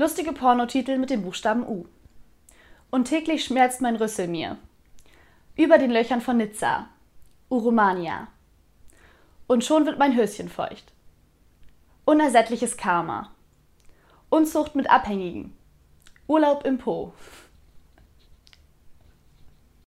Lustige Pornotitel mit dem Buchstaben U. Und täglich schmerzt mein Rüssel mir. Über den Löchern von Nizza. Urumania. Und schon wird mein Höschen feucht. Unersättliches Karma. Unzucht mit Abhängigen. Urlaub im Po.